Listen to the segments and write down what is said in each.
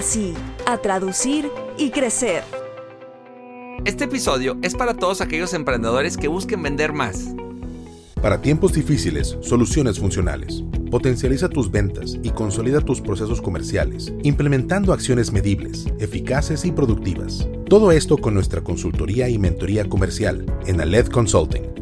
sí, a traducir y crecer. Este episodio es para todos aquellos emprendedores que busquen vender más. Para tiempos difíciles, soluciones funcionales. Potencializa tus ventas y consolida tus procesos comerciales, implementando acciones medibles, eficaces y productivas. Todo esto con nuestra consultoría y mentoría comercial en Aled Consulting.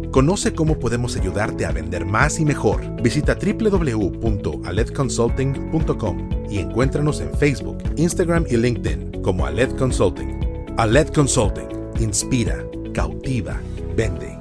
Conoce cómo podemos ayudarte a vender más y mejor. Visita www.aledconsulting.com y encuéntranos en Facebook, Instagram y LinkedIn como Aled Consulting. Aled Consulting. Inspira, cautiva, vende.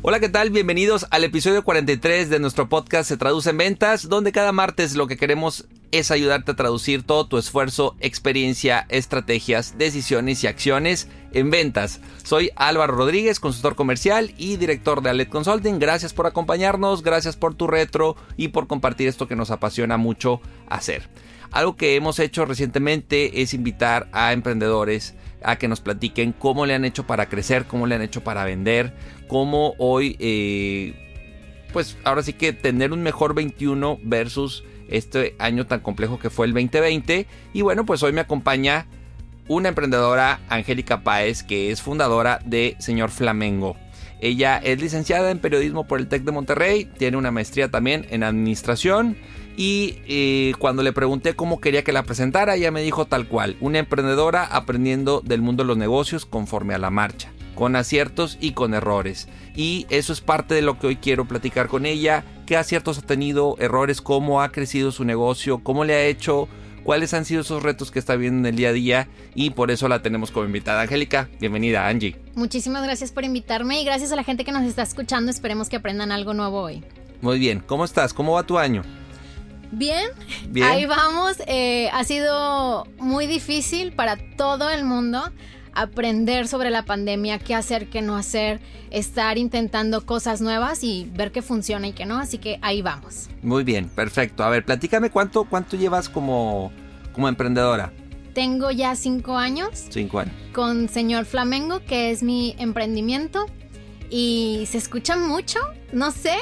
Hola, ¿qué tal? Bienvenidos al episodio 43 de nuestro podcast Se Traduce en Ventas, donde cada martes lo que queremos es ayudarte a traducir todo tu esfuerzo, experiencia, estrategias, decisiones y acciones en ventas. Soy Álvaro Rodríguez, consultor comercial y director de Alet Consulting. Gracias por acompañarnos, gracias por tu retro y por compartir esto que nos apasiona mucho hacer. Algo que hemos hecho recientemente es invitar a emprendedores a que nos platiquen cómo le han hecho para crecer, cómo le han hecho para vender, cómo hoy, eh, pues ahora sí que tener un mejor 21 versus este año tan complejo que fue el 2020. Y bueno, pues hoy me acompaña una emprendedora, Angélica Páez, que es fundadora de Señor Flamengo. Ella es licenciada en periodismo por el TEC de Monterrey, tiene una maestría también en administración y eh, cuando le pregunté cómo quería que la presentara, ella me dijo tal cual, una emprendedora aprendiendo del mundo de los negocios conforme a la marcha, con aciertos y con errores. Y eso es parte de lo que hoy quiero platicar con ella, qué aciertos ha tenido, errores, cómo ha crecido su negocio, cómo le ha hecho, cuáles han sido esos retos que está viendo en el día a día y por eso la tenemos como invitada. Angélica, bienvenida Angie. Muchísimas gracias por invitarme y gracias a la gente que nos está escuchando. Esperemos que aprendan algo nuevo hoy. Muy bien, ¿cómo estás? ¿Cómo va tu año? Bien, ahí vamos. Eh, ha sido muy difícil para todo el mundo aprender sobre la pandemia, qué hacer, qué no hacer, estar intentando cosas nuevas y ver qué funciona y qué no. Así que ahí vamos. Muy bien, perfecto. A ver, platícame cuánto, cuánto llevas como, como emprendedora. Tengo ya cinco años. Cinco años. Con Señor Flamengo, que es mi emprendimiento. Y se escucha mucho, no sé,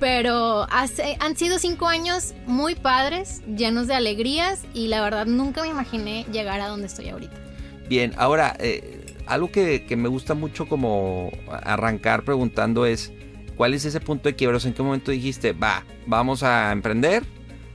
pero hace, han sido cinco años muy padres, llenos de alegrías y la verdad nunca me imaginé llegar a donde estoy ahorita. Bien, ahora, eh, algo que, me gusta mucho como arrancar preguntando es, ¿cuál es ese punto de quiebra? ¿En qué momento dijiste, va, vamos a emprender?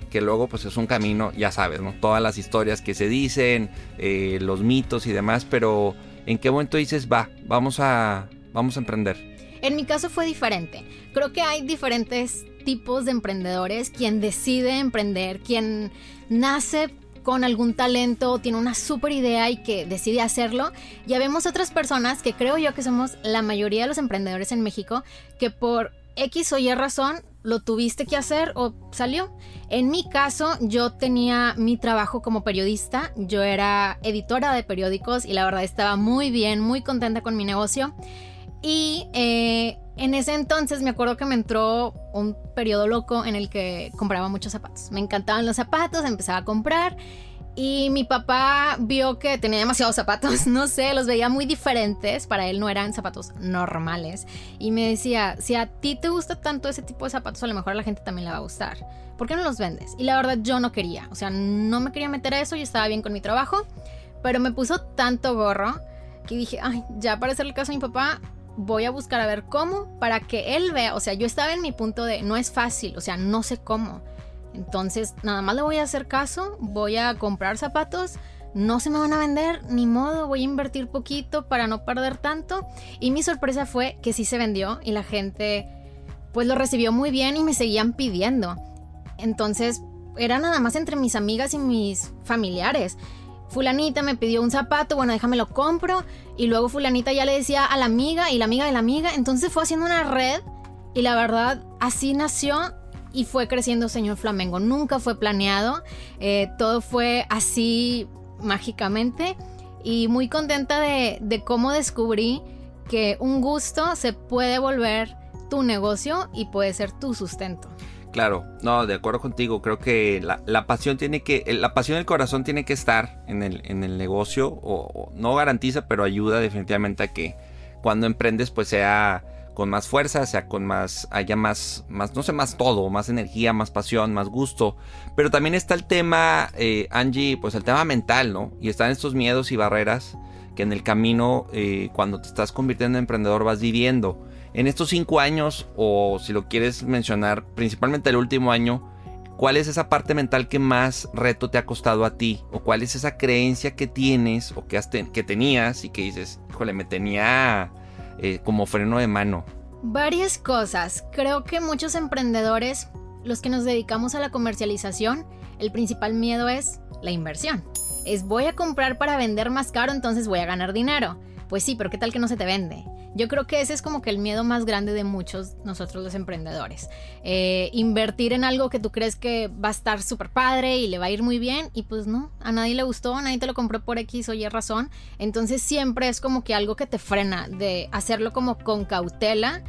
Que luego pues es un camino, ya sabes, ¿no? Todas las historias que se dicen, eh, los mitos y demás, pero ¿en qué momento dices, va, vamos a, vamos a emprender? En mi caso fue diferente. Creo que hay diferentes tipos de emprendedores, quien decide emprender, quien nace con algún talento, tiene una super idea y que decide hacerlo. Ya vemos otras personas que creo yo que somos la mayoría de los emprendedores en México, que por X o Y razón lo tuviste que hacer o salió. En mi caso, yo tenía mi trabajo como periodista, yo era editora de periódicos y la verdad estaba muy bien, muy contenta con mi negocio. Y eh, en ese entonces me acuerdo que me entró un periodo loco en el que compraba muchos zapatos. Me encantaban los zapatos, empezaba a comprar. Y mi papá vio que tenía demasiados zapatos, no sé, los veía muy diferentes, para él no eran zapatos normales. Y me decía, si a ti te gusta tanto ese tipo de zapatos, a lo mejor a la gente también le va a gustar. ¿Por qué no los vendes? Y la verdad yo no quería, o sea, no me quería meter a eso, yo estaba bien con mi trabajo, pero me puso tanto gorro que dije, ay, ya para hacerle caso a mi papá, voy a buscar a ver cómo para que él vea, o sea, yo estaba en mi punto de no es fácil, o sea, no sé cómo. Entonces, nada más le voy a hacer caso, voy a comprar zapatos, no se me van a vender, ni modo, voy a invertir poquito para no perder tanto. Y mi sorpresa fue que sí se vendió y la gente pues lo recibió muy bien y me seguían pidiendo. Entonces, era nada más entre mis amigas y mis familiares. Fulanita me pidió un zapato, bueno, déjame lo compro. Y luego fulanita ya le decía a la amiga y la amiga de la amiga. Entonces fue haciendo una red y la verdad así nació y fue creciendo Señor Flamengo. Nunca fue planeado, eh, todo fue así mágicamente y muy contenta de, de cómo descubrí que un gusto se puede volver tu negocio y puede ser tu sustento. Claro, no, de acuerdo contigo. Creo que la, pasión tiene que, la pasión del corazón tiene que estar en el, en el negocio. O, no garantiza, pero ayuda definitivamente a que cuando emprendes, pues sea con más fuerza, sea con más, haya más, más, no sé, más todo, más energía, más pasión, más gusto. Pero también está el tema, eh, Angie, pues el tema mental, ¿no? Y están estos miedos y barreras que en el camino, eh, cuando te estás convirtiendo en emprendedor, vas viviendo. En estos cinco años, o si lo quieres mencionar, principalmente el último año, ¿cuál es esa parte mental que más reto te ha costado a ti? ¿O cuál es esa creencia que tienes o que, tenías y que dices, híjole, me tenía eh, como freno de mano? Varias cosas. Creo que muchos emprendedores, los que nos dedicamos a la comercialización, el principal miedo es la inversión. Es voy a comprar para vender más caro, entonces voy a ganar dinero. Pues sí, pero ¿qué tal que no se te vende? Yo creo que ese es como que el miedo más grande de muchos nosotros los emprendedores. Eh, invertir en algo que tú crees que va a estar súper padre y le va a ir muy bien y pues no, a nadie le gustó, nadie te lo compró por X o Y razón. Entonces siempre es como que algo que te frena de hacerlo como con cautela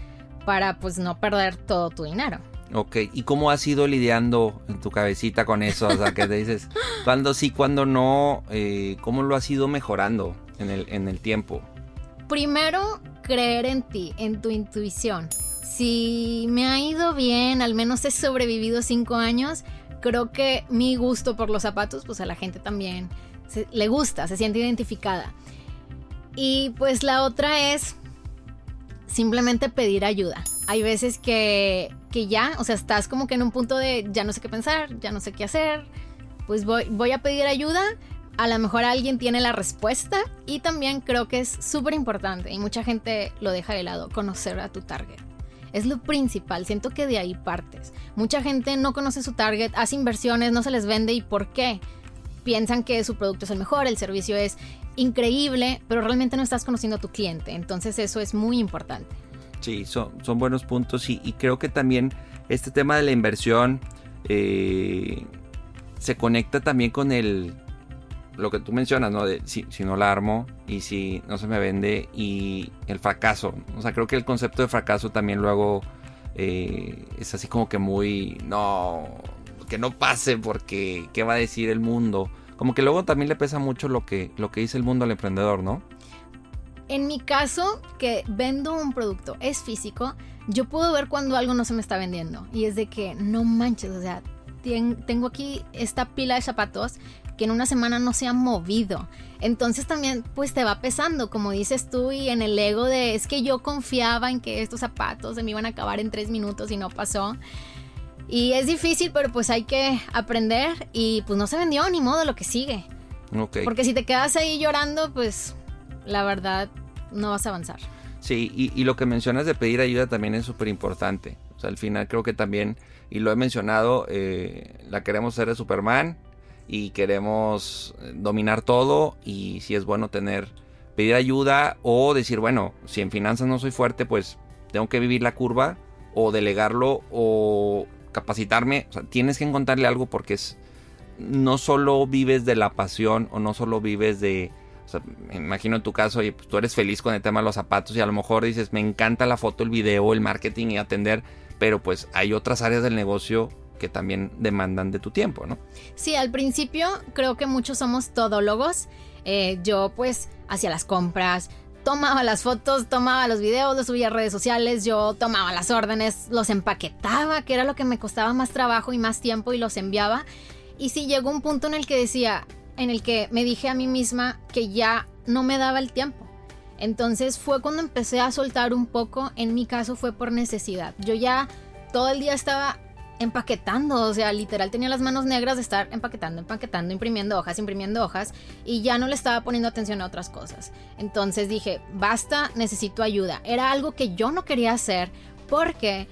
para pues no perder todo tu dinero. Ok, ¿y cómo has ido lidiando en tu cabecita con eso? O sea, que te dices, cuando sí, cuando no, eh, ¿cómo lo has ido mejorando en el, en el tiempo? Primero, creer en ti, en tu intuición. Si me ha ido bien, al menos he sobrevivido cinco años, creo que mi gusto por los zapatos, pues a la gente también le gusta, se siente identificada. Y pues la otra es simplemente pedir ayuda. Hay veces que, que ya, o sea, estás como que en un punto de ya no sé qué pensar, ya no sé qué hacer, pues voy, voy a pedir ayuda a lo mejor alguien tiene la respuesta y también creo que es súper importante y mucha gente lo deja de lado, conocer a tu target. Es lo principal, siento que de ahí partes. Mucha gente no conoce su target, hace inversiones, no se les vende y ¿por qué? Piensan que su producto es el mejor, el servicio es increíble, pero realmente no estás conociendo a tu cliente, entonces eso es muy importante. Sí, son, son buenos puntos y, creo que también este tema de la inversión eh, se conecta también con el lo que tú mencionas, ¿no? De si, si, no la armo y si no se me vende y el fracaso. O sea, creo que el concepto de fracaso también luego eh, es así como que muy, no, que no pase porque qué va a decir el mundo. Como que luego también le pesa mucho lo que, lo que dice el mundo al emprendedor, ¿no? En mi caso, que vendo un producto, es físico, yo puedo ver cuando algo no se me está vendiendo. Y es de que, no manches, o sea, tengo aquí esta pila de zapatos que en una semana no se han movido. Entonces también pues te va pesando, como dices tú, y en el ego de es que yo confiaba en que estos zapatos se me iban a acabar en tres minutos y no pasó. Y es difícil, pero pues hay que aprender y pues no se vendió ni modo lo que sigue. Porque si te quedas ahí llorando, pues la verdad no vas a avanzar. Sí, y, lo que mencionas de pedir ayuda también es súper importante. O sea, al final creo que también, y lo he mencionado, eh, la queremos ser de Superman, y queremos eh, dominar todo y si es bueno tener pedir ayuda o decir, bueno, si en finanzas no soy fuerte, pues tengo que vivir la curva o delegarlo o capacitarme, o sea, tienes que encontrarle algo porque es no solo vives de la pasión o no solo vives de o sea, me imagino en tu caso, y pues tú eres feliz con el tema de los zapatos y a lo mejor dices, me encanta la foto, el video, el marketing y atender, pero pues hay otras áreas del negocio que también demandan de tu tiempo, ¿no? Sí, al principio creo que muchos somos todólogos. Eh, yo pues hacía las compras, tomaba las fotos, tomaba los videos, los subía a redes sociales, yo tomaba las órdenes, los empaquetaba, que era lo que me costaba más trabajo y más tiempo y los enviaba. Y sí llegó un punto en el que decía, en el que me dije a mí misma que ya no me daba el tiempo. Entonces fue cuando empecé a soltar un poco, en mi caso fue por necesidad. Yo ya todo el día estaba empaquetando, o sea, literal tenía las manos negras de estar empaquetando, empaquetando, imprimiendo hojas, imprimiendo hojas y ya no le estaba poniendo atención a otras cosas. Entonces dije, basta, necesito ayuda. Era algo que yo no quería hacer porque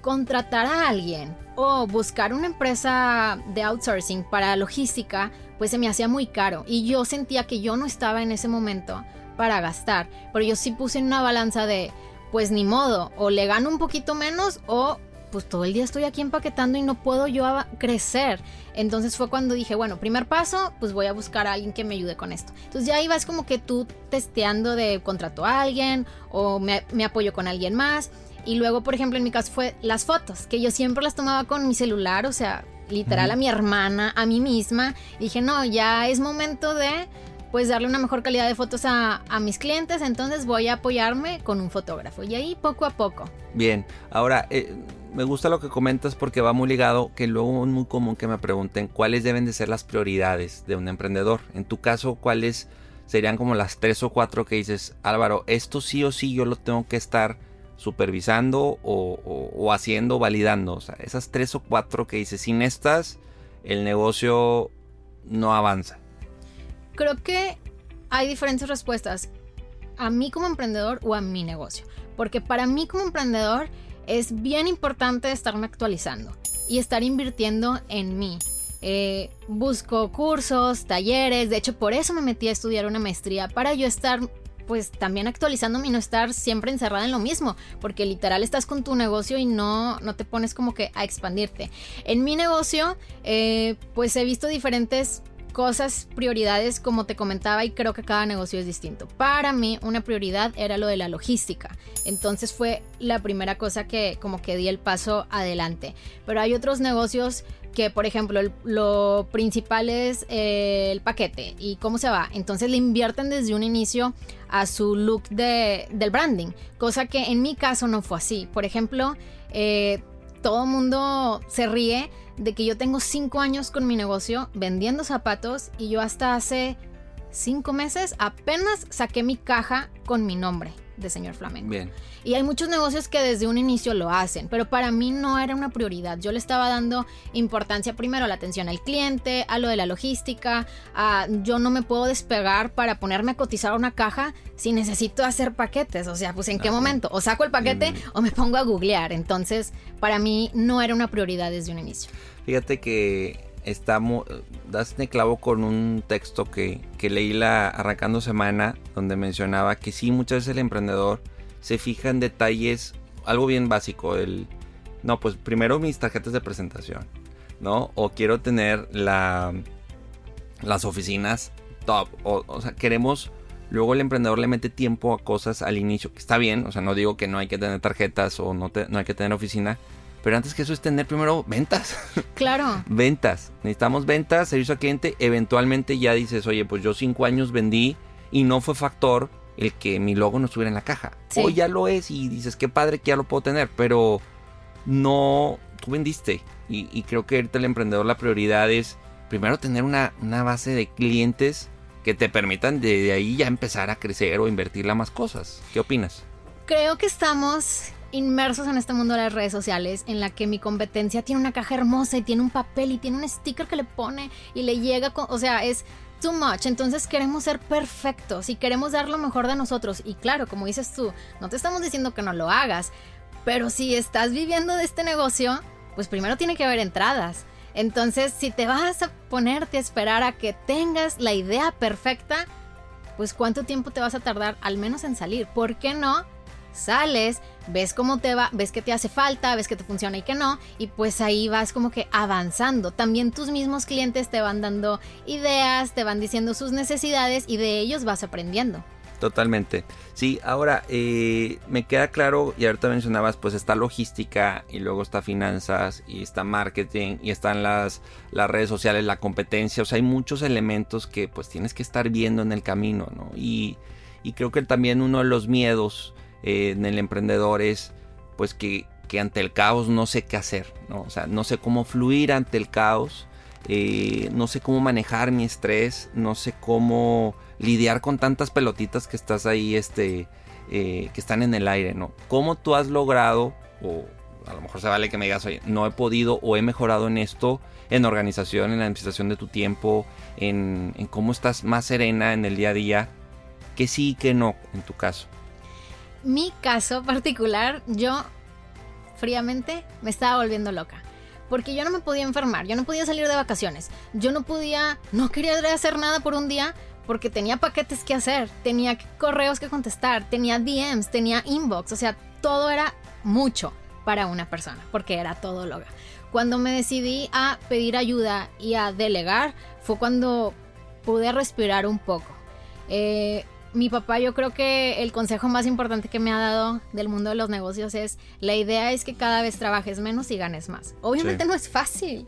contratar a alguien o buscar una empresa de outsourcing para logística, pues se me hacía muy caro y yo sentía que yo no estaba en ese momento para gastar, pero yo sí puse en una balanza de, pues ni modo, o le gano un poquito menos o pues todo el día estoy aquí empaquetando y no puedo yo crecer. Entonces fue cuando dije, bueno, primer paso, pues voy a buscar a alguien que me ayude con esto. Entonces ya ibas como que tú testeando de contrato a alguien o me, me apoyo con alguien más. Y luego, por ejemplo, en mi caso fue las fotos, que yo siempre las tomaba con mi celular, o sea, literal a mi hermana, a mí misma. Y dije, no, ya es momento de pues darle una mejor calidad de fotos a, mis clientes, entonces voy a apoyarme con un fotógrafo y ahí poco a poco. Bien, ahora eh, me gusta lo que comentas porque va muy ligado, que luego es muy común que me pregunten cuáles deben de ser las prioridades de un emprendedor. En tu caso, ¿cuáles serían como las tres o cuatro que dices, Álvaro, esto sí o sí yo lo tengo que estar supervisando o, haciendo, validando? O sea, esas tres o cuatro que dices, sin estas, el negocio no avanza. Creo que hay diferentes respuestas a mí como emprendedor o a mi negocio. Porque para mí como emprendedor es bien importante estarme actualizando y estar invirtiendo en mí. Eh, busco cursos, talleres, de hecho por eso me metí a estudiar una maestría, para yo estar pues también actualizándome y no estar siempre encerrada en lo mismo, porque literal estás con tu negocio y no, no te pones como que a expandirte. En mi negocio, eh, pues he visto diferentes cosas, prioridades, como te comentaba, y creo que cada negocio es distinto. Para mí, una prioridad era lo de la logística. Entonces fue la primera cosa que como que di el paso adelante. Pero hay otros negocios que, por ejemplo, lo principal es eh, el paquete y cómo se va. Entonces le invierten desde un inicio a su look de, del branding, cosa que en mi caso no fue así. Por ejemplo, eh, todo el mundo se ríe de que yo tengo cinco años con mi negocio vendiendo zapatos y yo hasta hace cinco meses apenas saqué mi caja con mi nombre de señor flamenco. Bien. Y hay muchos negocios que desde un inicio lo hacen, pero para mí no era una prioridad. Yo le estaba dando importancia primero a la atención al cliente, a lo de la logística, a yo no me puedo despegar para ponerme a cotizar una caja si necesito hacer paquetes. O sea, pues en qué momento, o saco el paquete o me pongo a googlear. Entonces, para mí no era una prioridad desde un inicio. Fíjate que estamos, das de clavo con un texto que, que leí la arrancando semana donde mencionaba que sí, muchas veces el emprendedor se fija en detalles, algo bien básico, el, no, pues primero mis tarjetas de presentación, ¿no? O quiero tener la, las oficinas top, o, o sea, queremos... Luego el emprendedor le mete tiempo a cosas al inicio, que está bien, o sea, no digo que no hay que tener tarjetas o no, no hay que tener oficina, pero antes que eso es tener primero ventas. Claro. ventas. Necesitamos ventas, servicio al cliente. Eventualmente ya dices, oye, pues yo cinco años vendí y no fue factor el que mi logo no estuviera en la caja. O ya lo es y dices, qué padre que ya lo puedo tener, pero no, tú vendiste. Y, creo que ahorita el emprendedor la prioridad es primero tener una, una base de clientes que te permitan de ahí ya empezar a crecer o invertirle a más cosas. ¿Qué opinas? Creo que estamos inmersos en este mundo de las redes sociales en la que mi competencia tiene una caja hermosa y tiene un papel y tiene un sticker que le pone y le llega, o sea, es too much. Entonces queremos ser perfectos y queremos dar lo mejor de nosotros. Y claro, como dices tú, no te estamos diciendo que no lo hagas, pero si estás viviendo de este negocio, pues primero tiene que haber entradas. Entonces, si te vas a ponerte a esperar a que tengas la idea perfecta, pues cuánto tiempo te vas a tardar al menos en salir. ¿Por qué no? Sales, ves cómo te va, ves que te hace falta, ves que te funciona y que no, y pues ahí vas como que avanzando. También tus mismos clientes te van dando ideas, te van diciendo sus necesidades y de ellos vas aprendiendo. Totalmente. Sí, ahora eh, me queda claro, y ahorita mencionabas, pues está logística y luego está finanzas y está marketing y están las, las redes sociales, la competencia, o sea, hay muchos elementos que pues tienes que estar viendo en el camino, ¿no? Y, y creo que también uno de los miedos eh, en el emprendedor es pues que, ante el caos no sé qué hacer, ¿no? O sea, no sé cómo fluir ante el caos, eh, no sé cómo manejar mi estrés, no sé cómo lidiar con tantas pelotitas que estás ahí, este, eh, que están en el aire, ¿no? ¿Cómo tú has logrado, o a lo mejor se vale que me digas, oye, no he podido o he mejorado en esto, en organización, en la administración de tu tiempo, en, en cómo estás más serena en el día a día, que sí y que no en tu caso. Mi caso particular, yo fríamente me estaba volviendo loca. Porque yo no me podía enfermar, yo no podía salir de vacaciones, yo no podía, no quería hacer nada por un día porque tenía paquetes que hacer, tenía correos que contestar, tenía DMs, tenía inbox, o sea, todo era mucho para una persona, porque era todo loga. Cuando me decidí a pedir ayuda y a delegar, fue cuando pude respirar un poco. Eh, mi papá yo creo que el consejo más importante que me ha dado del mundo de los negocios es la idea es que cada vez trabajes menos y ganes más. Obviamente no es fácil,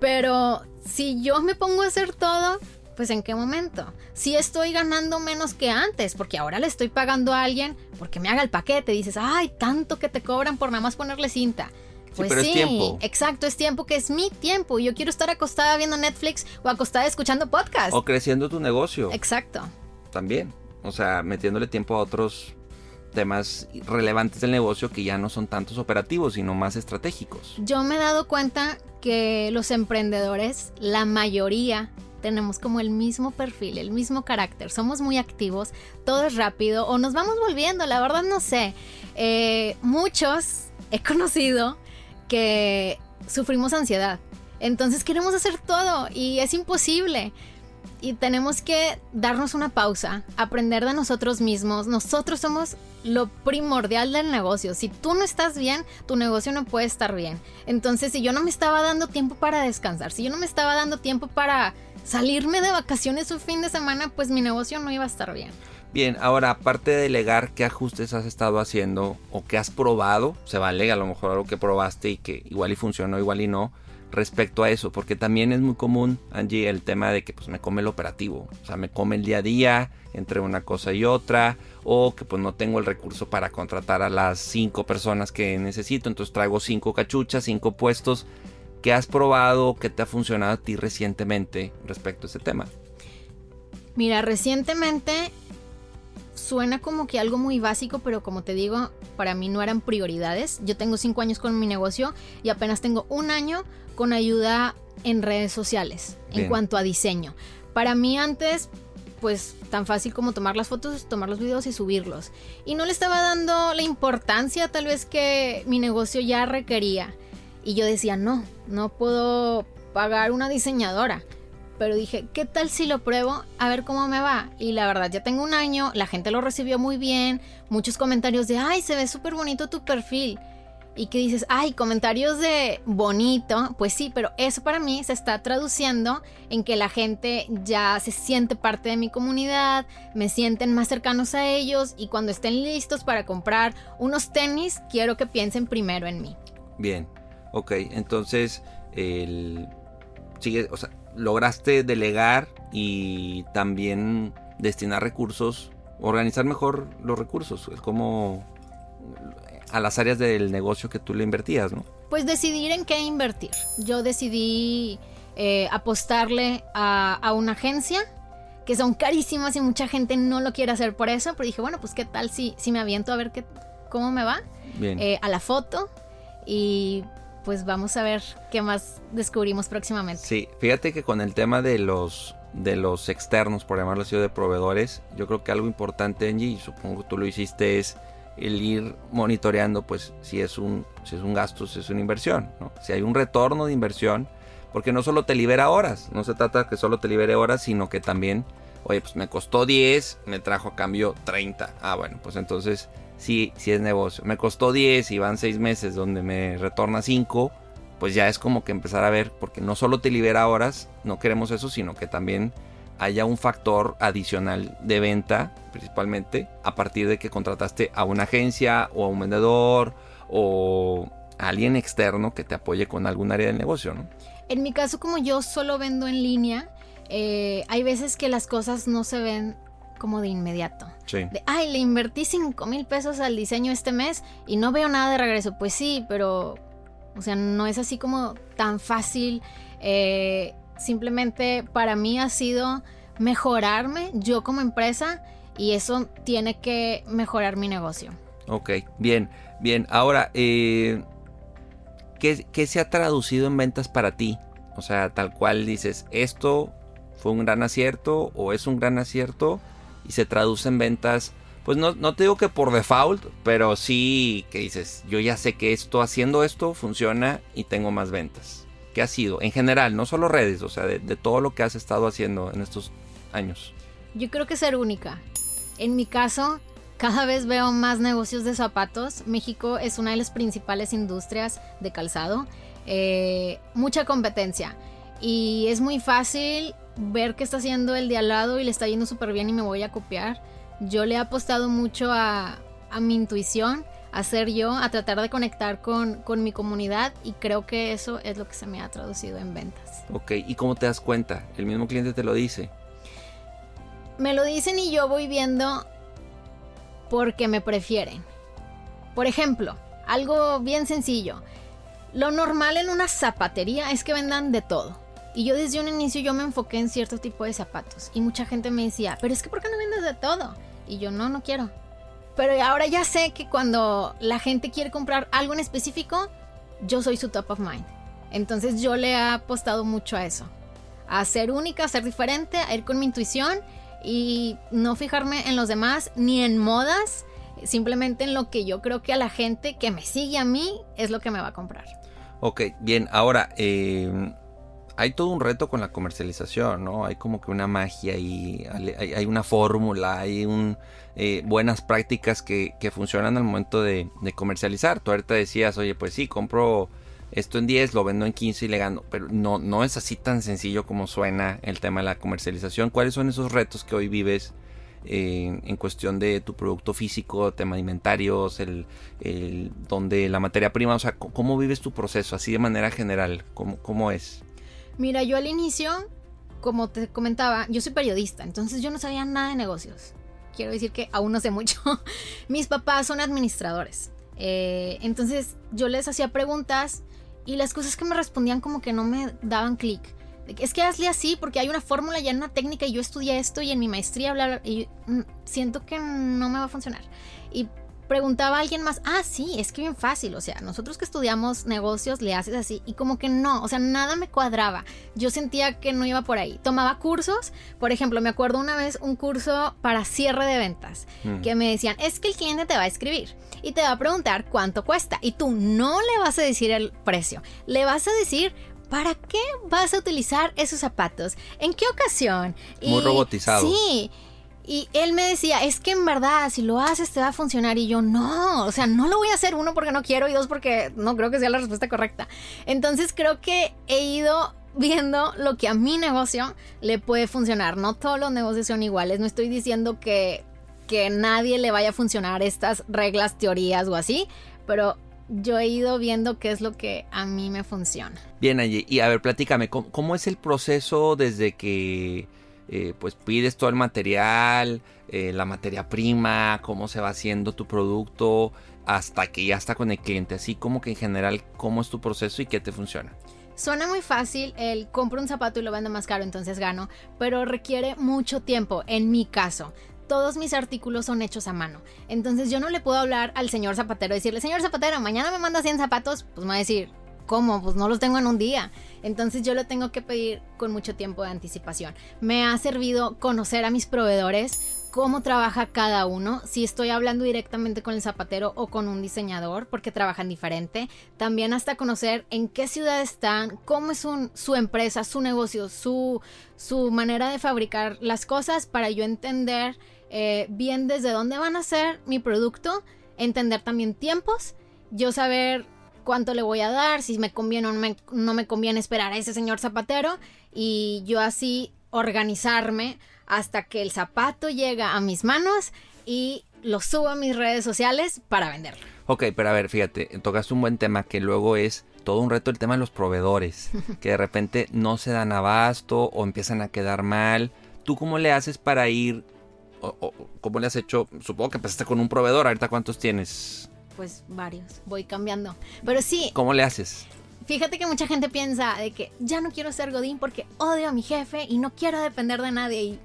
pero si yo me pongo a hacer todo, pues en qué momento. Si estoy ganando menos que antes, porque ahora le estoy pagando a alguien porque me haga el paquete, dices, ay, tanto que te cobran por nada más ponerle cinta. Pues sí, tiempo. exacto, es tiempo que es mi tiempo y yo quiero estar acostada viendo Netflix o acostada escuchando podcast. O creciendo tu negocio. Exacto. También, o sea, metiéndole tiempo a otros temas relevantes del negocio que ya no son tantos operativos, sino más estratégicos. Yo me he dado cuenta que los emprendedores, la mayoría, tenemos como el mismo perfil, el mismo carácter, somos muy activos, todo es rápido o nos vamos volviendo, la verdad no sé. Eh, muchos he conocido que sufrimos ansiedad, entonces queremos hacer todo y es imposible y tenemos que darnos una pausa, aprender de nosotros mismos. Nosotros somos lo primordial del negocio. Si tú no estás bien, tu negocio no puede estar bien. Entonces, si yo no me estaba dando tiempo para descansar, si yo no me estaba dando tiempo para salirme de vacaciones un fin de semana, pues mi negocio no iba a estar bien. Bien, ahora aparte de delegar, ¿qué ajustes has estado haciendo o qué has probado? Se vale a lo mejor algo que probaste y que igual y funcionó, igual y no respecto a eso, porque también es muy común, Angie, el tema de que pues me come el operativo, o sea, me come el día a día entre una cosa y otra, o que pues no tengo el recurso para contratar a las cinco personas que necesito, entonces traigo cinco cachuchas, cinco puestos. ¿Qué has probado? ¿Qué te ha funcionado a ti recientemente respecto a ese tema? Mira, recientemente suena como que algo muy básico, pero como te digo, para mí no eran prioridades. Yo tengo cinco años con mi negocio y apenas tengo un año con ayuda en redes sociales en cuanto a diseño. Para mí antes, pues tan fácil como tomar las fotos, tomar los videos y subirlos. Y no le estaba dando la importancia tal vez que mi negocio ya requería. Y yo decía, no, no puedo pagar una diseñadora. Pero dije, ¿qué tal si lo pruebo? A ver cómo me va. Y la verdad, ya tengo un año, la gente lo recibió muy bien, muchos comentarios de, ay, se ve súper bonito tu perfil y que dices, ay, comentarios de bonito, pues sí, pero eso para mí se está traduciendo en que la gente ya se siente parte de mi comunidad, me sienten más cercanos a ellos y cuando estén listos para comprar unos tenis, quiero que piensen primero en mí. Bien, ok, entonces, el, sigue, o sea, lograste delegar y también destinar recursos, organizar mejor los recursos, es como a las áreas del negocio que tú le invertías, ¿no? Pues decidir en qué invertir. Yo decidí eh, apostarle a, una agencia que son carísimas y mucha gente no lo quiere hacer por eso, pero dije, bueno, pues qué tal si, si me aviento a ver qué, cómo me va Bien. Eh, a la foto y pues vamos a ver qué más descubrimos próximamente. Sí, fíjate que con el tema de los de los externos, por llamarlo así, de proveedores, yo creo que algo importante, Angie, y supongo que tú lo hiciste, es el ir monitoreando pues si es un, si es un gasto, si es una inversión, si hay un retorno de inversión, porque no solo te libera horas, no se trata que solo te libere horas, sino que también, oye, pues me costó 10, me trajo a cambio 30, ah bueno, pues entonces sí, sí es negocio, me costó 10 y van 6 meses donde me retorna 5, pues ya es como que empezar a ver, porque no solo te libera horas, no queremos eso, sino que también haya un factor adicional de venta, principalmente, a partir de que contrataste a una agencia o a un vendedor o a alguien externo que te apoye con algún área del negocio, ¿no? En mi caso, como yo solo vendo en línea, eh, hay veces que las cosas no se ven como de inmediato. Sí. De, ay, le invertí 5 mil pesos al diseño este mes y no veo nada de regreso. Pues sí, pero, o sea, no es así como tan fácil. Eh, Simplemente para mí ha sido mejorarme yo como empresa y eso tiene que mejorar mi negocio. Ok, bien, bien. Ahora, eh, ¿qué, ¿qué se ha traducido en ventas para ti? O sea, tal cual dices, esto fue un gran acierto o es un gran acierto y se traduce en ventas. Pues no, no te digo que por default, pero sí que dices, yo ya sé que esto, haciendo esto, funciona y tengo más ventas. ¿Qué ha sido? En general, no solo redes, o sea, de, todo lo que has estado haciendo en estos años. Yo creo que ser única. En mi caso, cada vez veo más negocios de zapatos. México es una de las principales industrias de calzado. Eh, mucha competencia. Y es muy fácil ver qué está haciendo el de al lado y le está yendo súper bien y me voy a copiar. Yo le he apostado mucho a mi intuición, a ser yo, a tratar de conectar con, con, mi comunidad y creo que eso es lo que se me ha traducido en ventas. Ok, ¿y cómo te das cuenta? ¿El mismo cliente te lo dice? Me lo dicen y yo voy viendo porque me prefieren. Por ejemplo, algo bien sencillo. Lo normal en una zapatería es que vendan de todo. Y yo desde un inicio yo me enfoqué en cierto tipo de zapatos. Y mucha gente me decía, pero es que ¿por qué no vendes de todo? Y yo no, no quiero. Pero ahora ya sé que cuando la gente quiere comprar algo en específico, yo soy su top of mind. Entonces yo le he apostado mucho a eso. A ser única, a ser diferente, a ir con mi intuición y no fijarme en los demás ni en modas, simplemente en lo que yo creo que a la gente que me sigue a mí es lo que me va a comprar. Ok, bien, ahora eh, hay todo un reto con la comercialización, ¿no? Hay como que una magia y hay, una fórmula, hay un, eh, buenas prácticas que, que, funcionan al momento de, de, comercializar. Tú ahorita decías, oye, pues sí, compro esto en 10, lo vendo en 15 y le gano. Pero no, no es así tan sencillo como suena el tema de la comercialización. ¿Cuáles son esos retos que hoy vives? En, en, cuestión de tu producto físico, tema de el, donde la materia prima, o sea, ¿cómo vives tu proceso así de manera general? ¿Cómo, cómo es? Mira, yo al inicio, como te comentaba, yo soy periodista, entonces yo no sabía nada de negocios. Quiero decir que aún no sé mucho. Mis papás son administradores. Eh, entonces yo les hacía preguntas y las cosas que me respondían como que no me daban clic es que hazle así porque hay una fórmula y hay una técnica y yo estudié esto y en mi maestría hablar y mm, siento que no me va a funcionar. Y preguntaba a alguien más, ah, sí, es que bien fácil, o sea, nosotros que estudiamos negocios le haces así y como que no, o sea, nada me cuadraba. Yo sentía que no iba por ahí. Tomaba cursos, por ejemplo, me acuerdo una vez un curso para cierre de ventas, mm. que me decían, es que el cliente te va a escribir y te va a preguntar cuánto cuesta y tú no le vas a decir el precio, le vas a decir ¿para qué vas a utilizar esos zapatos? ¿En qué ocasión? Muy y, robotizado. Sí. Y él me decía, es que en verdad, si lo haces te va a funcionar. Y yo, no, o sea, no lo voy a hacer, uno, porque no quiero, y dos, porque no creo que sea la respuesta correcta. Entonces creo que he ido viendo lo que a mi negocio le puede funcionar. No todos los negocios son iguales. No estoy diciendo que, que nadie le vaya a funcionar estas reglas, teorías o así, pero yo he ido viendo qué es lo que a mí me funciona. Bien, allí. Y a ver, platícame, ¿cómo, cómo es el proceso desde que eh, pues pides todo el material, eh, la materia prima, cómo se va haciendo tu producto, hasta que ya está con el cliente? Así como que en general, ¿cómo es tu proceso y qué te funciona? Suena muy fácil el compro un zapato y lo vendo más caro, entonces gano, pero requiere mucho tiempo, en mi caso todos mis artículos son hechos a mano. Entonces yo no le puedo hablar al señor zapatero decirle, señor zapatero, mañana me manda 100 zapatos. Pues me va a decir, ¿cómo? Pues no los tengo en un día. Entonces yo lo tengo que pedir con mucho tiempo de anticipación. Me ha servido conocer a mis proveedores, cómo trabaja cada uno, si estoy hablando directamente con el zapatero o con un diseñador, porque trabajan diferente. También hasta conocer en qué ciudad están, cómo es su empresa, su negocio, su, su manera de fabricar las cosas para yo entender eh, bien desde dónde van a ser mi producto, entender también tiempos, yo saber cuánto le voy a dar, si me conviene o no me, no me conviene esperar a ese señor zapatero y yo así organizarme hasta que el zapato llega a mis manos y lo subo a mis redes sociales para venderlo. Ok, pero a ver, fíjate, tocaste un buen tema que luego es todo un reto el tema de los proveedores, que de repente no se dan abasto o empiezan a quedar mal. ¿Tú cómo le haces para ir o, cómo le has hecho? Supongo que empezaste con un proveedor, ahorita cuántos tienes. Pues varios, voy cambiando. Pero sí. ¿Cómo le haces? Fíjate que mucha gente piensa de que ya no quiero ser Godín porque odio a mi jefe y no quiero depender de nadie. Y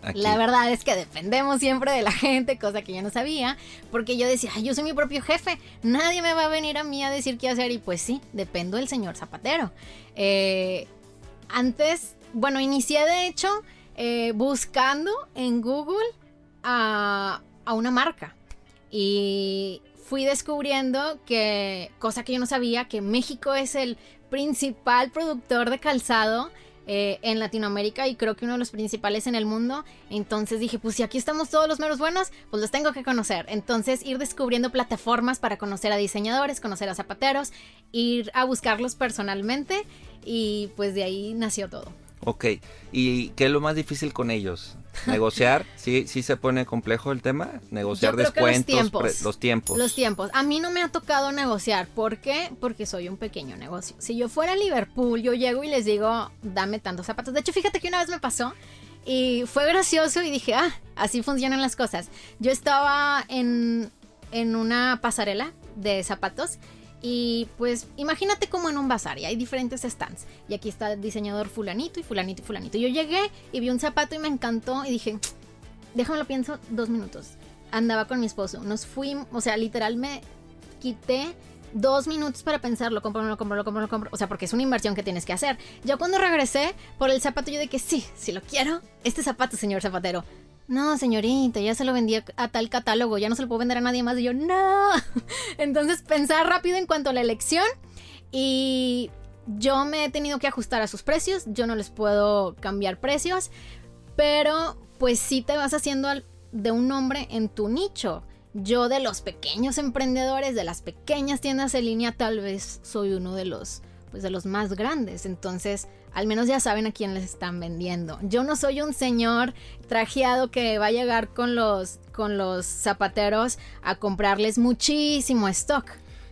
aquí. La verdad es que dependemos siempre de la gente, cosa que yo no sabía, porque yo decía, Ay, yo soy mi propio jefe, nadie me va a venir a mí a decir qué hacer y pues sí, dependo del señor zapatero. Eh, antes, bueno, inicié de hecho eh, buscando en Google a, a una marca y fui descubriendo que, cosa que yo no sabía, que México es el principal productor de calzado eh, en Latinoamérica y creo que uno de los principales en el mundo. Entonces dije, pues si aquí estamos todos los meros buenos, pues los tengo que conocer. Entonces ir descubriendo plataformas para conocer a diseñadores, conocer a zapateros, ir a buscarlos personalmente y pues de ahí nació todo. Ok, ¿y qué es lo más difícil con ellos? ¿Negociar? ¿Sí, sí se pone complejo el tema? ¿Negociar Yo creo que descuentos? los tiempos. pre- los tiempos. Los tiempos. A mí no me ha tocado negociar. ¿Por qué? Porque soy un pequeño negocio. Si yo fuera a Liverpool, yo llego y les digo, dame tantos zapatos. De hecho, fíjate que una vez me pasó y fue gracioso y dije, ah, así funcionan las cosas. Yo estaba en, en una pasarela de zapatos y pues imagínate como en un bazar y hay diferentes stands. Y aquí está el diseñador fulanito y fulanito y fulanito. Yo llegué y vi un zapato y me encantó y dije, déjame lo pienso dos minutos. Andaba con mi esposo. Nos fuimos, o sea, literal me quité dos minutos para pensarlo, compro, lo compro, lo compro, lo compro. O sea, porque es una inversión que tienes que hacer. Ya cuando regresé por el zapato, yo de que sí, sí lo quiero. Este zapato, señor zapatero. No, señorita, ya se lo vendí a, tal catálogo, ya no se lo puedo vender a nadie más. Y yo, no. Entonces, pensar rápido en cuanto a la elección. Y yo me he tenido que ajustar a sus precios. Yo no les puedo cambiar precios. Pero, pues sí te vas haciendo de un nombre en tu nicho. Yo de los pequeños emprendedores, de las pequeñas tiendas en línea, tal vez soy uno de los, pues de los más grandes. Entonces, al menos ya saben a quién les están vendiendo. Yo no soy un señor trajeado que va a llegar con los, con los zapateros a comprarles muchísimo stock.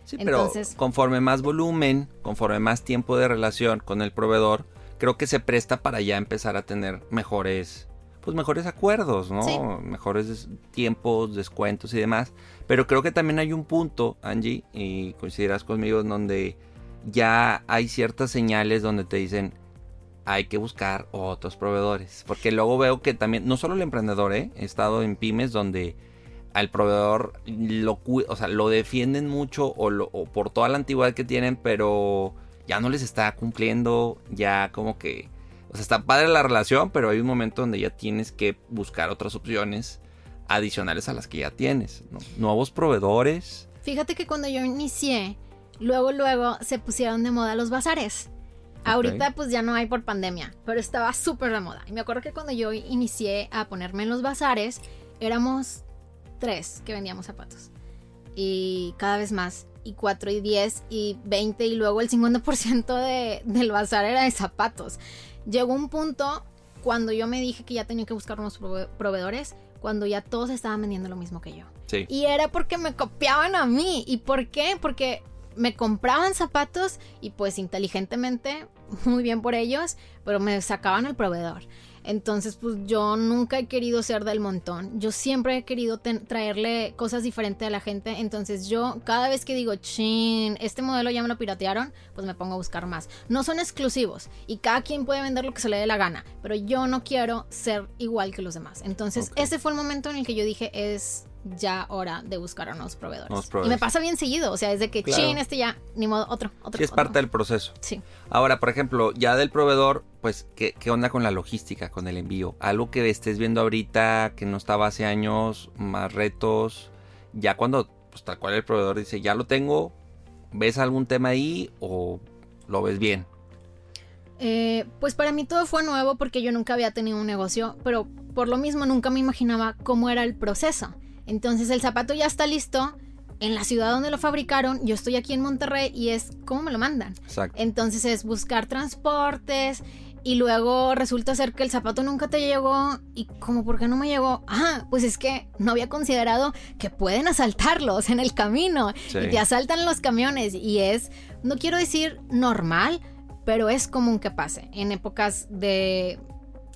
Sí, pero Entonces- conforme más volumen, conforme más tiempo de relación con el proveedor, creo que se presta para ya empezar a tener mejores, pues mejores acuerdos, ¿no? Sí. Mejores tiempos, descuentos y demás. Pero creo que también hay un punto, Angie, y coincidirás conmigo, en donde ya hay ciertas señales donde te dicen hay que buscar otros proveedores. Porque luego veo que también, no solo el emprendedor, ¿eh? he estado en pymes donde al proveedor lo, o sea, lo defienden mucho o, lo- o por toda la antigüedad que tienen, pero ya no les está cumpliendo, ya como que, o sea, está padre la relación, pero hay un momento donde ya tienes que buscar otras opciones adicionales a las que ya tienes. Nuevos proveedores. Fíjate que cuando yo inicié, luego, luego se pusieron de moda los bazares. Ahorita pues ya no hay por pandemia, pero estaba súper de moda. Y me acuerdo que cuando yo inicié a ponerme en los bazares, éramos tres que vendíamos zapatos. Y cada vez más. Y cuatro y diez y 20 y luego el 50% de, del bazar era de zapatos. Llegó un punto cuando yo me dije que ya tenía que buscar unos prove- proveedores, cuando ya todos estaban vendiendo lo mismo que yo. Sí. Y era porque me copiaban a mí. ¿Y por qué? Porque me compraban zapatos y pues inteligentemente, muy bien por ellos, pero me sacaban al proveedor. Entonces, pues yo nunca he querido ser del montón. Yo siempre he querido traerle cosas diferentes a la gente. Entonces, yo cada vez que digo, chin, este modelo ya me lo piratearon, pues me pongo a buscar más. No son exclusivos y cada quien puede vender lo que se le dé la gana, pero yo no quiero ser igual que los demás. Entonces, ese fue el momento en el que yo dije, es ya hora de buscar a nuevos proveedores. Y me pasa bien seguido, o sea, es de que, Claro. chin, este ya, ni modo, otro, otro. Sí, es otro. parte del proceso. Sí. Ahora, por ejemplo, ya del proveedor, pues, ¿qué, ¿qué onda con la logística, con el envío? Algo que estés viendo ahorita, que no estaba hace años, más retos. Ya cuando, pues tal cual el proveedor dice, ya lo tengo, ¿ves algún tema ahí o lo ves bien? Eh, pues para mí todo fue nuevo porque yo nunca había tenido un negocio, pero por lo mismo nunca me imaginaba cómo era el proceso. Entonces el zapato ya está listo en la ciudad donde lo fabricaron, yo estoy aquí en Monterrey y es cómo me lo mandan. Exacto. Entonces es buscar transportes y luego resulta ser que el zapato nunca te llegó y como por qué no me llegó, ah, pues es que no había considerado que pueden asaltarlos en el camino Sí. y te asaltan los camiones y es, no quiero decir normal, pero es común que pase en épocas de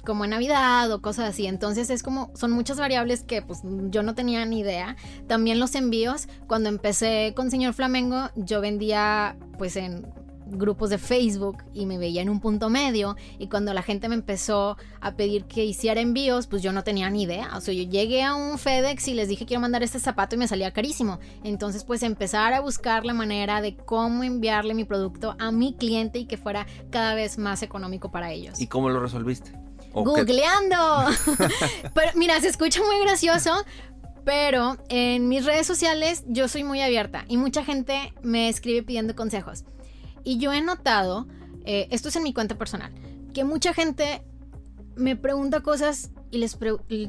como en Navidad o cosas así. Entonces es como, son muchas variables que pues yo no tenía ni idea. También los envíos, cuando empecé con Señor Flamengo, yo vendía pues en grupos de Facebook y me veía en un punto medio y cuando la gente me empezó a pedir que hiciera envíos, pues yo no tenía ni idea. O sea, yo llegué a un FedEx y les dije quiero mandar este zapato y me salía carísimo. Entonces, pues empezar a buscar la manera de cómo enviarle mi producto a mi cliente y que fuera cada vez más económico para ellos. ¿Y cómo lo resolviste? Googleando. Pero mira, se escucha muy gracioso, pero en mis redes sociales yo soy muy abierta y mucha gente me escribe pidiendo consejos. Y yo he notado, eh, esto es en mi cuenta personal, que mucha gente me pregunta cosas y les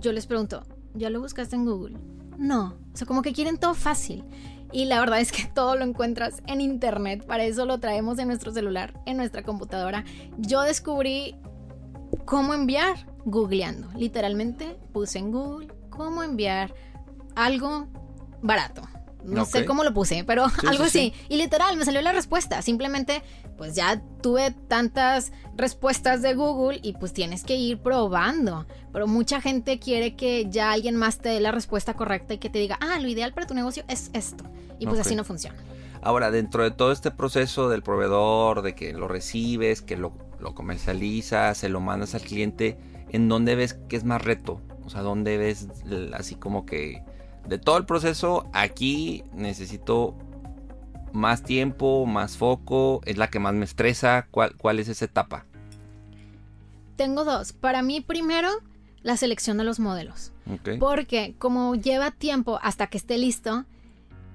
yo les pregunto, ¿ya lo buscaste en Google? No, o sea, como que quieren todo fácil. Y la verdad es que todo lo encuentras en internet, para eso lo traemos en nuestro celular, en nuestra computadora. Yo descubrí cómo enviar googleando. Literalmente puse en Google cómo enviar algo barato. No sé cómo lo puse, pero algo así. Y literal, me salió la respuesta. Simplemente, pues ya tuve tantas respuestas de Google y pues tienes que ir probando. Pero mucha gente quiere que ya alguien más te dé la respuesta correcta y que te diga, ah, lo ideal para tu negocio es esto. Y pues así no funciona. Ahora, dentro de todo este proceso del proveedor, de que lo recibes, que lo, lo comercializas, se lo mandas al cliente, ¿en dónde ves que es más reto? O sea, ¿dónde ves así como que de todo el proceso, aquí necesito más tiempo, más foco, es la que más me estresa. ¿Cuál, cuál es esa etapa? Tengo dos. Para mí, primero, la selección de los modelos. Porque como lleva tiempo hasta que esté listo,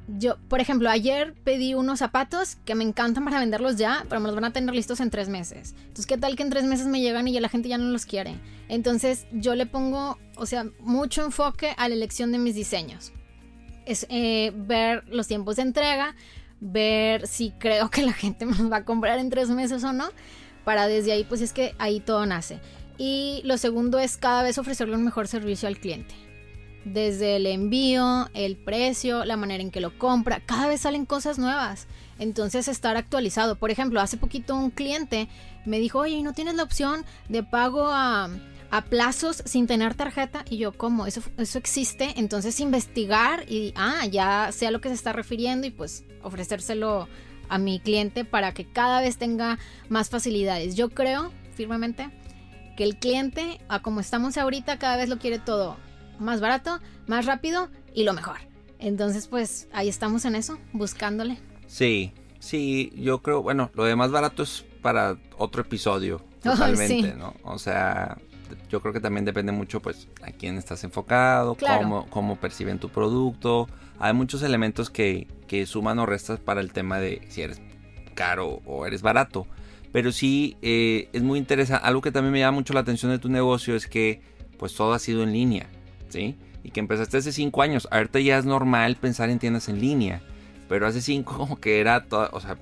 yo, por ejemplo, ayer pedí unos zapatos que me encantan para venderlos ya, pero me los van a tener listos en tres meses. Entonces, ¿qué tal que en tres meses me llegan y ya la gente ya no los quiere? Entonces, yo le pongo, o sea, mucho enfoque a la elección de mis diseños. Es eh, ver los tiempos de entrega, ver si creo que la gente me los va a comprar en tres meses o no, para desde ahí, pues es que ahí todo nace. Y lo segundo es cada vez ofrecerle un mejor servicio al cliente desde el envío, el precio, la manera en que lo compra, cada vez salen cosas nuevas. Entonces estar actualizado. Por ejemplo, hace poquito un cliente me dijo, oye, ¿no tienes la opción de pago a, plazos sin tener tarjeta? Y yo, ¿cómo? ¿Eso, eso existe. Entonces investigar y, ah, ya sé a lo que se está refiriendo y pues ofrecérselo a mi cliente para que cada vez tenga más facilidades. Yo creo firmemente que el cliente, a como estamos ahorita, cada vez lo quiere todo más barato, más rápido y lo mejor. Entonces, pues ahí estamos en eso, buscándole. Sí, sí, yo creo, bueno, lo de más barato es para otro episodio, totalmente, ¿no? O sea, yo creo que también depende mucho, pues, a quién estás enfocado, cómo, cómo perciben tu producto. Hay muchos elementos que, que suman o restas para el tema de si eres caro o eres barato. Pero sí, eh, es muy interesante. Algo que también me llama mucho la atención de tu negocio es que, pues, todo ha sido en línea. ¿Sí? Y que empezaste hace 5 años. Ahorita ya es normal pensar en tiendas en línea. Pero hace 5 como que era todo, o sea,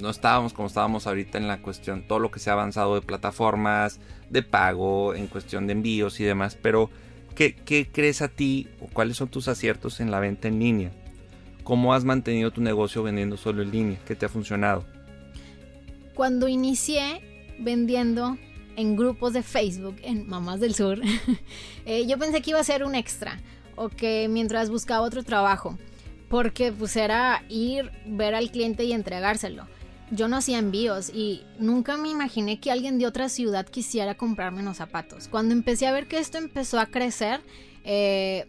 no estábamos como estábamos ahorita en la cuestión, todo lo que se ha avanzado de plataformas, de pago, en cuestión de envíos y demás. Pero, ¿qué, qué crees a ti o cuáles son tus aciertos en la venta en línea? ¿Cómo has mantenido tu negocio vendiendo solo en línea? ¿Qué te ha funcionado? Cuando inicié vendiendo en grupos de Facebook, en Mamás del Sur, eh, yo pensé que iba a ser un extra o que mientras buscaba otro trabajo, porque pues era ir, ver al cliente y entregárselo. Yo no hacía envíos y nunca me imaginé que alguien de otra ciudad quisiera comprarme unos zapatos. Cuando empecé a ver que esto empezó a crecer, eh,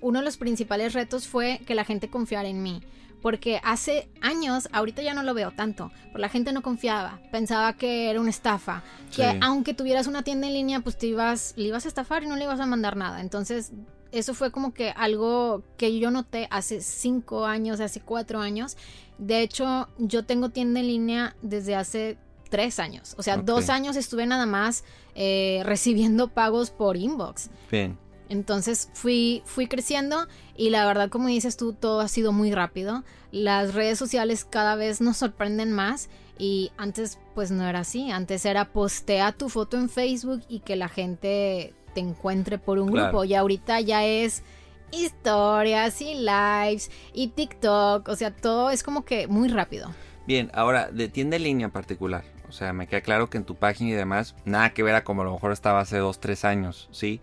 uno de los principales retos fue que la gente confiara en mí porque hace años, ahorita ya no lo veo tanto, pero la gente no confiaba, pensaba que era una estafa, que aunque tuvieras una tienda en línea, pues te ibas, le ibas a estafar y no le ibas a mandar nada. Entonces, eso fue como que algo que yo noté hace cinco años, hace cuatro años. De hecho, yo tengo tienda en línea desde hace tres años. O sea, dos años estuve nada más eh, recibiendo pagos por inbox. Bien. Entonces fui, fui creciendo y la verdad, como dices tú, todo ha sido muy rápido. Las redes sociales cada vez nos sorprenden más y antes pues no era así. Antes era postea tu foto en Facebook y que la gente te encuentre por un grupo. Y ahorita ya es historias y lives y TikTok. O sea, todo es como que muy rápido. Bien, ahora de tienda en línea en particular. O sea, me queda claro que en tu página y demás, nada que ver a como a lo mejor estaba hace dos, tres años, ¿sí?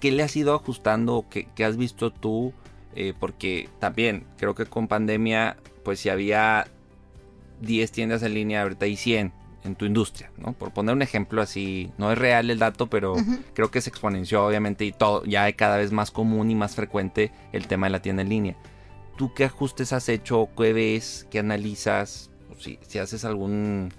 ¿Qué le has ido ajustando? ¿Qué, qué has visto tú? Eh, porque también creo que con pandemia, pues si había 10 tiendas en línea, ahorita hay 100 en tu industria, ¿no? Por poner un ejemplo así, no es real el dato, pero creo que se exponenció obviamente y todo, ya es cada vez más común y más frecuente el tema de la tienda en línea. ¿Tú qué ajustes has hecho? ¿Qué ves? ¿Qué analizas? Si, si haces algún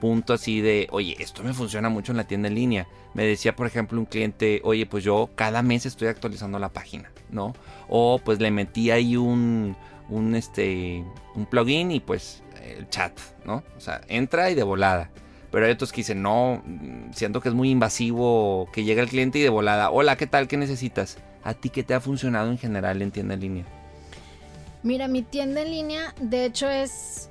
punto así de, oye, esto me funciona mucho en la tienda en línea. Me decía, por ejemplo, un cliente, oye, pues yo cada mes estoy actualizando la página, ¿no? O pues le metí ahí un, un, este, un plugin y pues el chat, ¿no? O sea, entra y de volada. Pero hay otros que dicen, no, siento que es muy invasivo que llega el cliente y de volada, hola, ¿qué tal? ¿Qué necesitas? ¿A ti qué te ha funcionado en general en tienda en línea? Mira, mi tienda en línea, de hecho, es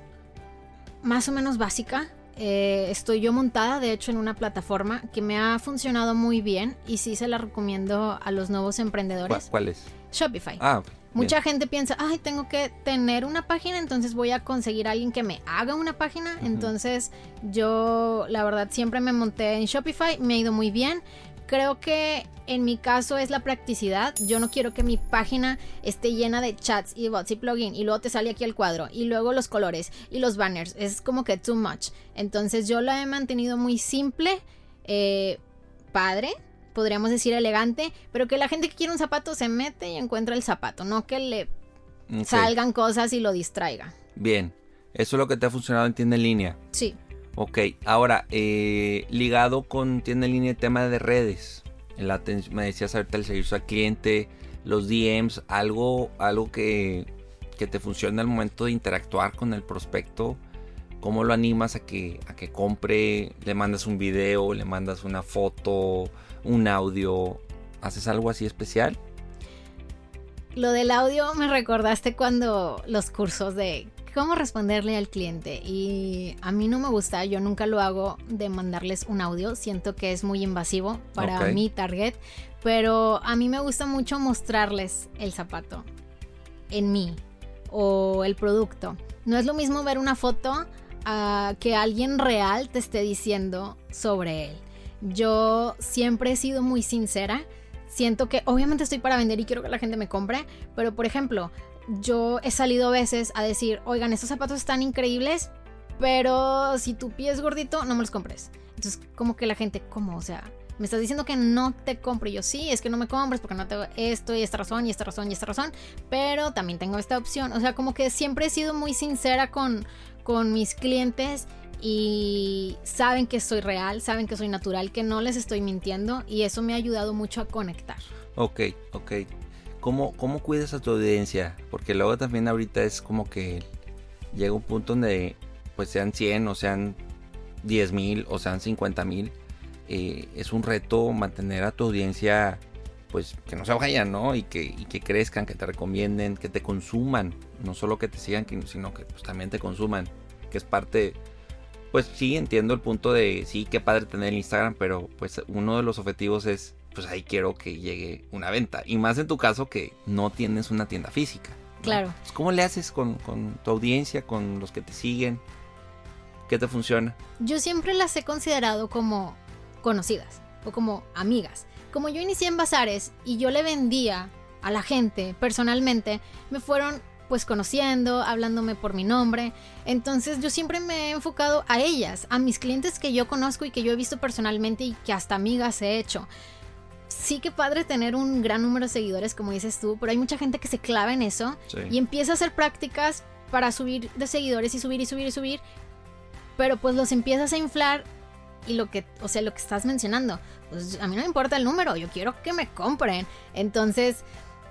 más o menos básica. Eh, estoy yo montada, de hecho, en una plataforma que me ha funcionado muy bien y sí se la recomiendo a los nuevos emprendedores. ¿Cuál, es? Shopify. Ah, Mucha gente piensa, ay, tengo que tener una página, entonces voy a conseguir a alguien que me haga una página. Entonces yo, la verdad, siempre me monté en Shopify, me ha ido muy bien. Creo que en mi caso es la practicidad. Yo no quiero que mi página esté llena de chats y bots y plugin y luego te sale aquí el cuadro y luego los colores y los banners. Es como que too much. Entonces yo la he mantenido muy simple, eh, padre, podríamos decir elegante, pero que la gente que quiere un zapato se mete y encuentra el zapato, no que le salgan cosas y lo distraiga. Bien, eso es lo que te ha funcionado en tienda en línea. Sí. Ok, ahora, eh, ligado con tienda en línea, el tema de redes. Me decías ahorita el servicio al cliente, los DMs, algo, algo que, que te funciona al momento de interactuar con el prospecto. ¿Cómo lo animas a que, a que compre? ¿Le mandas un video? ¿Le mandas una foto? un audio, ¿haces algo así especial? Lo del audio me recordaste cuando los cursos de cómo responderle al cliente y a mí no me gusta, yo nunca lo hago de mandarles un audio, siento que es muy invasivo para mi target, pero a mí me gusta mucho mostrarles el zapato en mí o el producto. No es lo mismo ver una foto a que alguien real te esté diciendo sobre él. Yo siempre he sido muy sincera. Siento que obviamente estoy para vender y quiero que la gente me compre, pero por ejemplo, yo he salido a veces a decir, oigan, estos zapatos están increíbles, pero si tu pie es gordito, no me los compres. Entonces, como que la gente, ¿cómo? O sea, me estás diciendo que no te compre. yo, sí, es que no me compres porque no tengo esto y esta razón y esta razón y esta razón, pero también tengo esta opción. O sea, como que siempre he sido muy sincera con, con mis clientes y saben que soy real, saben que soy natural, que no les estoy mintiendo y eso me ha ayudado mucho a conectar. Ok, ok. ¿Cómo, cómo cuidas a tu audiencia? Porque luego también ahorita es como que llega un punto donde pues sean 100 o sean 10 mil o sean 50 mil. Eh, es un reto mantener a tu audiencia pues que no se vayan, ¿no? Y que, que crezcan, que te recomienden, que te consuman. No solo que te sigan, sino que pues, también te consuman. Que es parte pues sí, entiendo el punto de, sí, qué padre tener el Instagram, pero pues uno de los objetivos es, pues ahí quiero que llegue una venta. Y más en tu caso que no tienes una tienda física. Claro. Pues, ¿Cómo le haces con, tu audiencia, con los que te siguen? ¿Qué te funciona? Yo siempre las he considerado como conocidas o como amigas. Como yo inicié en bazares y yo le vendía a la gente personalmente, me fueron pues conociendo, hablándome por mi nombre. Entonces yo siempre me he enfocado a ellas, a mis clientes que yo conozco y que yo he visto personalmente y que hasta amigas he hecho. Sí que padre tener un gran número de seguidores, como dices tú, pero hay mucha gente que se clava en eso y empieza a hacer prácticas para subir de seguidores y subir y subir y subir, pero pues los empiezas a inflar y lo que, o sea, lo que estás mencionando, pues a mí no me importa el número, yo quiero que me compren. Entonces,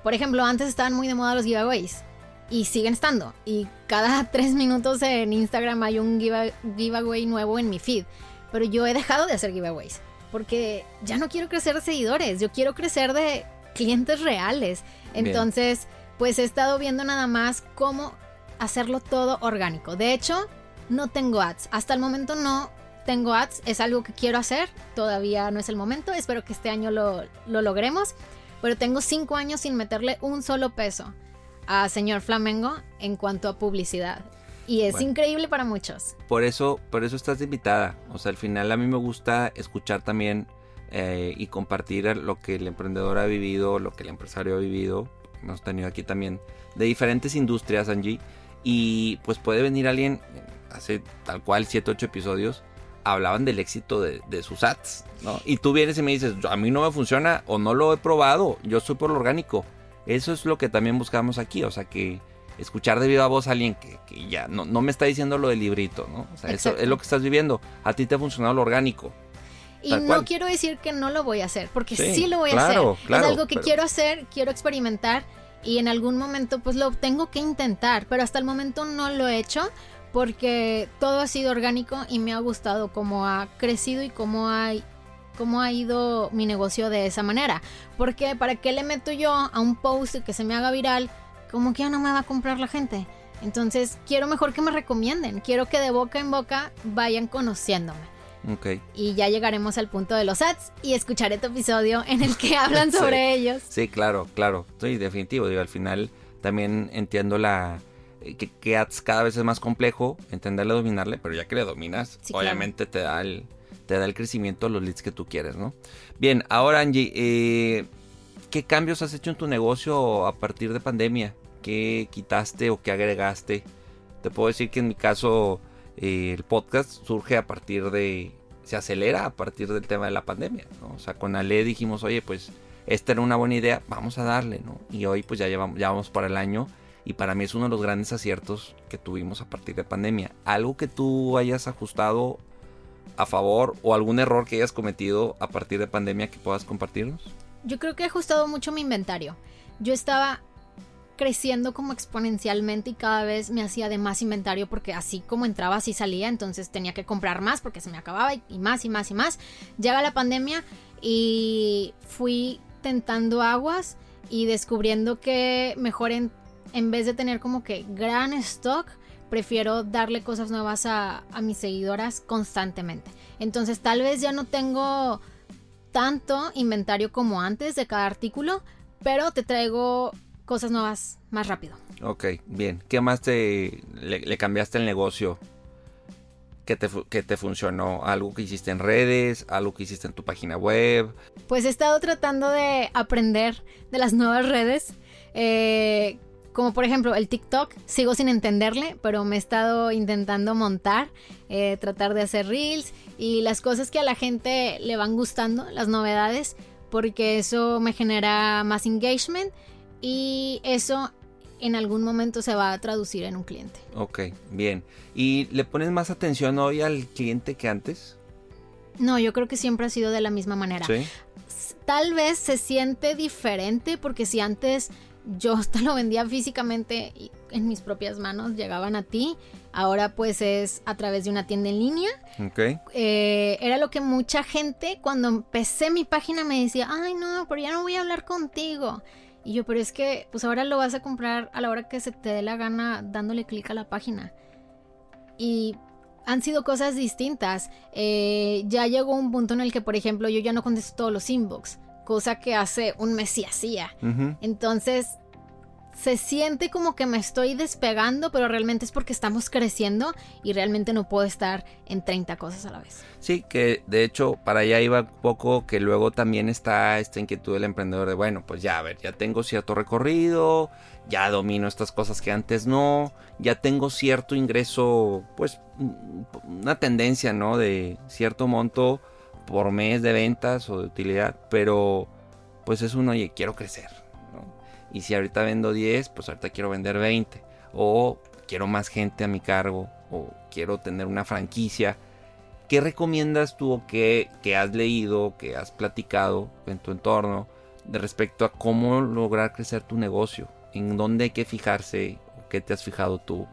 por ejemplo, antes estaban muy de moda los giveaways y siguen estando. Y cada tres minutos en Instagram hay un giveaway nuevo en mi feed. Pero yo he dejado de hacer giveaways porque ya no quiero crecer de seguidores, yo quiero crecer de clientes reales. Entonces, pues he estado viendo nada más cómo hacerlo todo orgánico. De hecho, no tengo ads. Hasta el momento no tengo ads. Es algo que quiero hacer. Todavía no es el momento. Espero que este año lo, lo logremos. Pero tengo cinco años sin meterle un solo peso a señor Flamengo en cuanto a publicidad. Y es increíble para muchos. Por eso, por eso estás invitada. O sea, al final a mí me gusta escuchar también eh, y compartir lo que el emprendedor ha vivido, lo que el empresario ha vivido. Hemos tenido aquí también de diferentes industrias, Angie. Y pues puede venir alguien, hace tal cual 7, 8 episodios, hablaban del éxito de, sus ads, ¿no? Y tú vienes y me dices, a mí no me funciona o no lo he probado, yo soy por lo orgánico. Eso es lo que también buscamos aquí, o sea que escuchar de viva voz a alguien que, ya no, no, me está diciendo lo del librito, ¿no? O sea, eso es lo que estás viviendo. A ti te ha funcionado lo orgánico. Y no quiero decir que no lo voy a hacer, porque sí, lo voy a hacer. es algo que quiero hacer, quiero experimentar y en algún momento pues lo tengo que intentar, pero hasta el momento no lo he hecho porque todo ha sido orgánico y me ha gustado cómo ha crecido y cómo ha, cómo ha ido mi negocio de esa manera. Porque para qué le meto yo a un post que se me haga viral, como que ya no me va a comprar la gente. Entonces quiero mejor que me recomienden, quiero que de boca en boca vayan conociéndome. Okay. Y ya llegaremos al punto de los ads y escucharé tu episodio en el que hablan sobre ellos. Sí, claro, claro. Sí, definitivo. Digo, al final también entiendo la, eh, que, ads cada vez es más complejo entenderle, dominarle, pero ya que le dominas, obviamente te da el te da el crecimiento, los leads que tú quieres, ¿no? Bien, ahora Angie, eh, ¿qué cambios has hecho en tu negocio a partir de pandemia? ¿Qué quitaste o qué agregaste? Te puedo decir que en mi caso eh, el podcast surge a partir de, se acelera a partir del tema de la pandemia, ¿no? O sea, con Ale dijimos, oye, pues esta era una buena idea, vamos a darle, ¿no? Y hoy pues ya llevamos, ya vamos para el año y para mí es uno de los grandes aciertos que tuvimos a partir de pandemia. Algo que tú hayas ajustado a favor o algún error que hayas cometido a partir de pandemia que puedas compartirnos. Yo creo que he ajustado mucho mi inventario. Yo estaba creciendo como exponencialmente y cada vez me hacía de más inventario porque así como entraba así salía, entonces tenía que comprar más porque se me acababa y, más y más y más. Llega la pandemia y fui tentando aguas y descubriendo que mejor en en vez de tener como que gran stock, prefiero darle cosas nuevas a, mis seguidoras constantemente. Entonces tal vez ya no tengo tanto inventario como antes de cada artículo, pero te traigo cosas nuevas más rápido. Ok, bien. ¿Qué más te le, cambiaste el negocio? que te, que te, funcionó? ¿Algo que hiciste en redes? ¿Algo que hiciste en tu página web? Pues he estado tratando de aprender de las nuevas redes. Eh, como por ejemplo el TikTok, sigo sin entenderle, pero me he estado intentando montar, eh, tratar de hacer reels y las cosas que a la gente le van gustando, las novedades, porque eso me genera más engagement y eso en algún momento se va a traducir en un cliente. Ok, bien. ¿Y le pones más atención hoy al cliente que antes? No, yo creo que siempre ha sido de la misma manera. ¿Sí? Tal vez se siente diferente porque si antes yo te lo vendía físicamente en mis propias manos, llegaban a ti. Ahora pues es a través de una tienda en línea. Okay. Eh, era lo que mucha gente cuando empecé mi página me decía, ay no, pero ya no voy a hablar contigo. Y yo, pero es que pues ahora lo vas a comprar a la hora que se te dé la gana dándole clic a la página. Y han sido cosas distintas. Eh, ya llegó un punto en el que, por ejemplo, yo ya no contesto todos los inbox cosa que hace un mes y hacía. Entonces, se siente como que me estoy despegando, pero realmente es porque estamos creciendo y realmente no puedo estar en 30 cosas a la vez. Sí, que de hecho para allá iba un poco que luego también está esta inquietud del emprendedor de, bueno, pues ya, a ver, ya tengo cierto recorrido, ya domino estas cosas que antes no, ya tengo cierto ingreso, pues una tendencia, ¿no? De cierto monto por mes de ventas o de utilidad, pero pues es uno, oye, quiero crecer. Y si ahorita vendo 10, pues ahorita quiero vender 20. O quiero más gente a mi cargo, o quiero tener una franquicia. ¿Qué recomiendas tú o qué, que has leído, que has platicado en tu entorno de respecto a cómo lograr crecer tu negocio? ¿En dónde hay que fijarse? ¿O qué te has fijado tú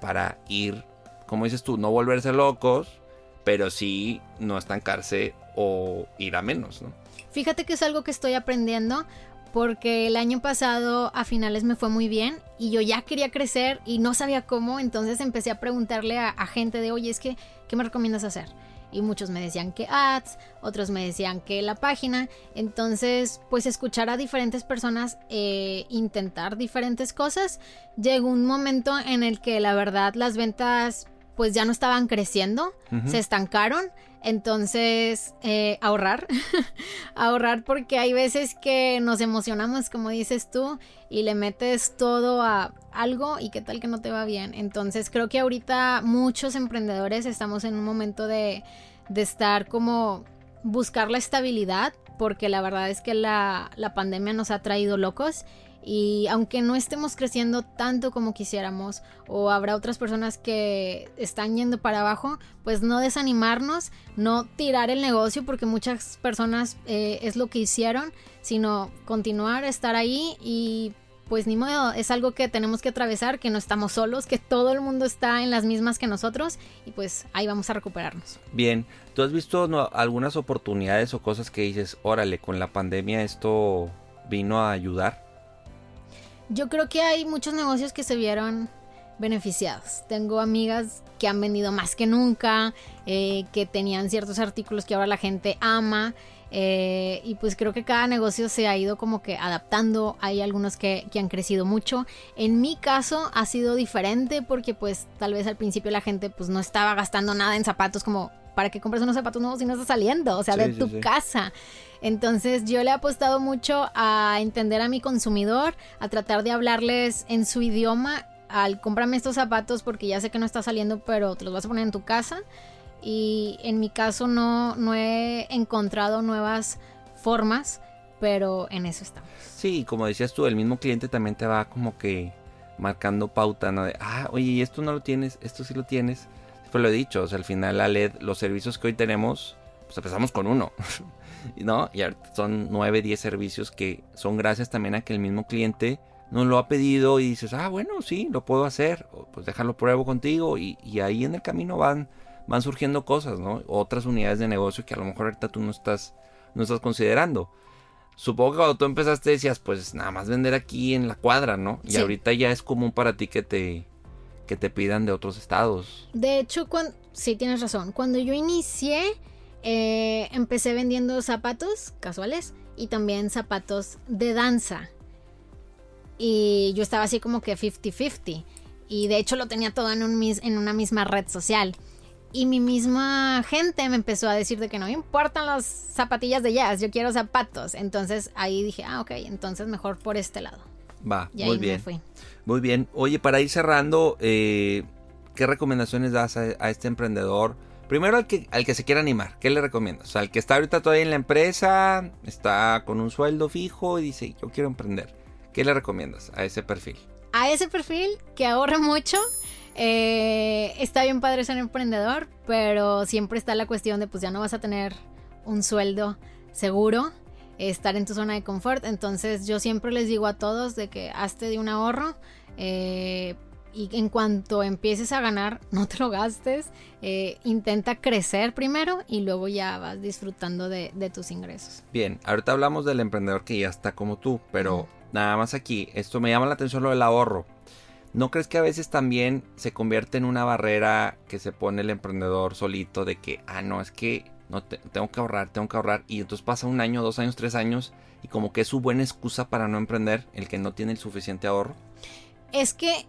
para ir, como dices tú, no volverse locos, pero sí no estancarse o ir a menos, ¿no? Fíjate que es algo que estoy aprendiendo porque el año pasado a finales me fue muy bien y yo ya quería crecer y no sabía cómo, entonces empecé a preguntarle a, gente de, oye, es que, ¿qué me recomiendas hacer? Y muchos me decían que ads, otros me decían que la página. Entonces, pues escuchar a diferentes personas, eh, intentar diferentes cosas. Llegó un momento en el que la verdad las ventas pues ya no estaban creciendo, se estancaron. Entonces, eh, ahorrar, ahorrar porque hay veces que nos emocionamos, como dices tú, y le metes todo a algo y qué tal que no te va bien. Entonces, creo que ahorita muchos emprendedores estamos en un momento de, de estar como buscar la estabilidad, porque la verdad es que la, la pandemia nos ha traído locos y aunque no estemos creciendo tanto como quisiéramos o habrá otras personas que están yendo para abajo, pues no desanimarnos, no tirar el negocio porque muchas personas eh, es lo que hicieron, sino continuar, estar ahí y pues ni modo, es algo que tenemos que atravesar, que no estamos solos, que todo el mundo está en las mismas que nosotros y pues ahí vamos a recuperarnos. Bien, ¿tú has visto algunas oportunidades o cosas que dices, órale, con la pandemia esto vino a ayudar? Yo creo que hay muchos negocios que se vieron beneficiados. Tengo amigas que han vendido más que nunca, eh, que tenían ciertos artículos que ahora la gente ama. Eh, y pues creo que cada negocio se ha ido como que adaptando. Hay algunos que, que, han crecido mucho. En mi caso ha sido diferente porque pues tal vez al principio la gente pues no estaba gastando nada en zapatos como para que compres unos zapatos nuevos si no estás saliendo, o sea, de tu casa. Entonces yo le he apostado mucho a entender a mi consumidor, a tratar de hablarles en su idioma, al comprarme estos zapatos porque ya sé que no está saliendo, pero te los vas a poner en tu casa. Y en mi caso no, no he encontrado nuevas formas, pero en eso estamos. Sí, como decías tú, el mismo cliente también te va como que marcando pauta, ¿no? De, ah, oye, esto no lo tienes, esto sí lo tienes lo he dicho, o sea, al final la LED, los servicios que hoy tenemos, pues empezamos con uno, ¿no? Y son 9, 10 servicios que son gracias también a que el mismo cliente nos lo ha pedido y dices, ah, bueno, sí, lo puedo hacer, pues déjalo pruebo contigo y, ahí en el camino van, van surgiendo cosas, ¿no? Otras unidades de negocio que a lo mejor ahorita tú no estás, no estás considerando. Supongo que cuando tú empezaste decías, pues nada más vender aquí en la cuadra, ¿no? Y ahorita ya es común para ti que te, que te pidan de otros estados. De hecho, cuando, sí tienes razón. Cuando yo inicié, eh, empecé vendiendo zapatos casuales y también zapatos de danza. Y yo estaba así como que 50-50. Y de hecho lo tenía todo en, un, en una misma red social. Y mi misma gente me empezó a decir de que no me importan las zapatillas de jazz, yo quiero zapatos. Entonces ahí dije, ah, ok, entonces mejor por este lado. Va, muy bien. Muy bien. Oye, para ir cerrando, eh, ¿qué recomendaciones das a, este emprendedor? Primero al que, al que se quiera animar, ¿qué le recomiendas? O sea, al que está ahorita todavía en la empresa, está con un sueldo fijo y dice, yo quiero emprender. ¿Qué le recomiendas a ese perfil? A ese perfil que ahorra mucho. Eh, está bien padre ser emprendedor, pero siempre está la cuestión de pues ya no vas a tener un sueldo seguro estar en tu zona de confort. Entonces yo siempre les digo a todos de que hazte de un ahorro. Eh, y en cuanto empieces a ganar, no te lo gastes. Eh, intenta crecer primero y luego ya vas disfrutando de, tus ingresos. Bien, ahorita hablamos del emprendedor que ya está como tú, pero nada más aquí, esto me llama la atención lo del ahorro. ¿No crees que a veces también se convierte en una barrera que se pone el emprendedor solito de que, ah, no, es que no tengo que ahorrar, tengo que ahorrar. Y entonces pasa un año, dos años, tres años y como que es su buena excusa para no emprender el que no tiene el suficiente ahorro. Es que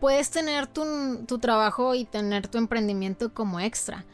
puedes tener tu, tu trabajo y tener tu emprendimiento como extra.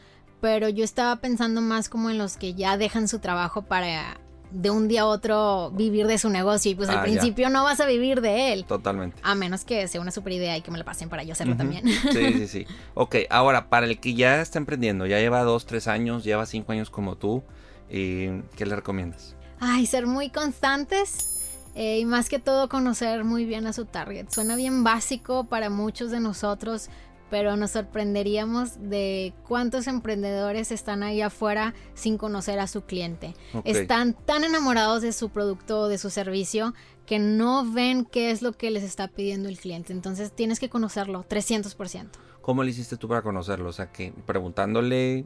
Pero yo estaba pensando más como en los que ya dejan su trabajo para de un día a otro vivir de su negocio y pues al ah, principio no vas a vivir de él. Totalmente. A menos que sea una super idea y que me la pasen para yo hacerlo también. Sí, sí, sí. Ok, ahora, para el que ya está emprendiendo, ya lleva dos, tres años, lleva cinco años como tú, eh, ¿qué le recomiendas? Ay, ser muy constantes. Eh, y más que todo conocer muy bien a su target. Suena bien básico para muchos de nosotros, pero nos sorprenderíamos de cuántos emprendedores están ahí afuera sin conocer a su cliente. Están tan enamorados de su producto o de su servicio que no ven qué es lo que les está pidiendo el cliente. Entonces tienes que conocerlo 300%. ¿Cómo le hiciste tú para conocerlo? O sea, que preguntándole...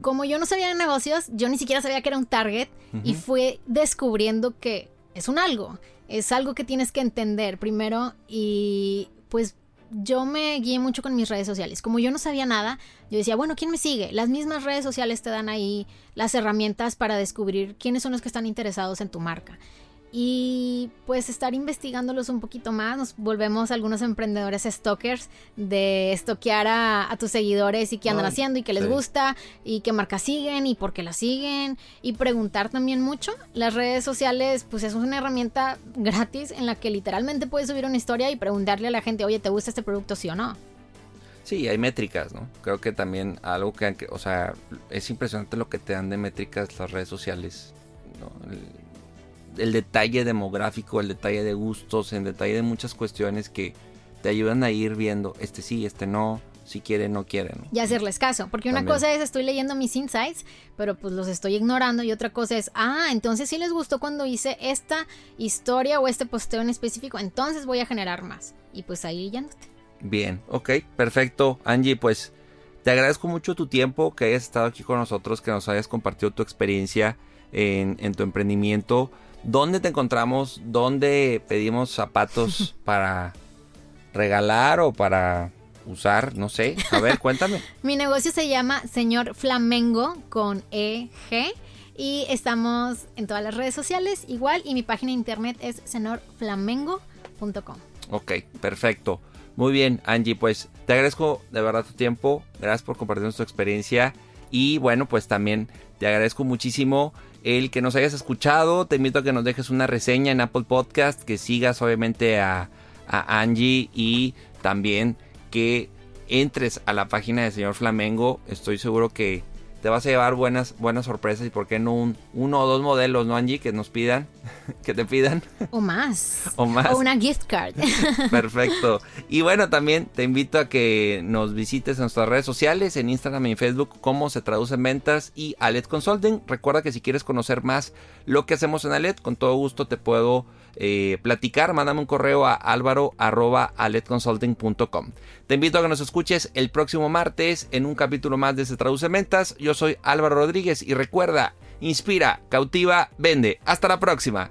Como yo no sabía de negocios, yo ni siquiera sabía que era un target y fue descubriendo que es un algo, es algo que tienes que entender primero y pues yo me guié mucho con mis redes sociales. Como yo no sabía nada, yo decía, bueno, ¿quién me sigue? Las mismas redes sociales te dan ahí las herramientas para descubrir quiénes son los que están interesados en tu marca. Y pues estar investigándolos un poquito más. Nos volvemos algunos emprendedores stalkers de estoquear a, tus seguidores y qué andan haciendo y qué les gusta y qué marcas siguen y por qué las siguen y preguntar también mucho. Las redes sociales pues es una herramienta gratis en la que literalmente puedes subir una historia y preguntarle a la gente, oye, ¿te gusta este producto sí o no? Sí, hay métricas, ¿no? Creo que también algo que, o sea, es impresionante lo que te dan de métricas las redes sociales, ¿no? el detalle demográfico, el detalle de gustos, el detalle de muchas cuestiones que te ayudan a ir viendo este sí, este no, si quiere, no quiere. ¿no? Y hacerles caso, porque una cosa es estoy leyendo mis insights, pero pues los estoy ignorando y otra cosa es, ah, entonces sí les gustó cuando hice esta historia o este posteo en específico, entonces voy a generar más. Y pues ahí no Bien, ok, perfecto. Angie, pues te agradezco mucho tu tiempo, que hayas estado aquí con nosotros, que nos hayas compartido tu experiencia en, en tu emprendimiento. ¿Dónde te encontramos? ¿Dónde pedimos zapatos para regalar o para usar? No sé. A ver, cuéntame. Mi negocio se llama Señor Flamengo con EG y estamos en todas las redes sociales igual y mi página de internet es señorflamengo.com. Ok, perfecto. Muy bien, Angie, pues te agradezco de verdad tu tiempo, gracias por compartir tu experiencia y bueno, pues también te agradezco muchísimo el que nos hayas escuchado. Te invito a que nos dejes una reseña en Apple Podcast, que sigas obviamente a, Angie y también que entres a la página de Señor Flamengo. Estoy seguro que te vas a llevar buenas, buenas sorpresas y por qué no un, uno o dos modelos, ¿no, Angie? Que nos pidan, que te pidan. O más. o más. O una gift card. Perfecto. Y bueno, también te invito a que nos visites en nuestras redes sociales, en Instagram y en Facebook, cómo se traducen ventas y Alet Consulting. Recuerda que si quieres conocer más lo que hacemos en Alet, con todo gusto te puedo eh, platicar, mándame un correo a alvaro.aletconsulting.com. Te invito a que nos escuches el próximo martes en un capítulo más de Se Traduce Ventas. Yo soy Álvaro Rodríguez y recuerda, inspira, cautiva, vende. Hasta la próxima.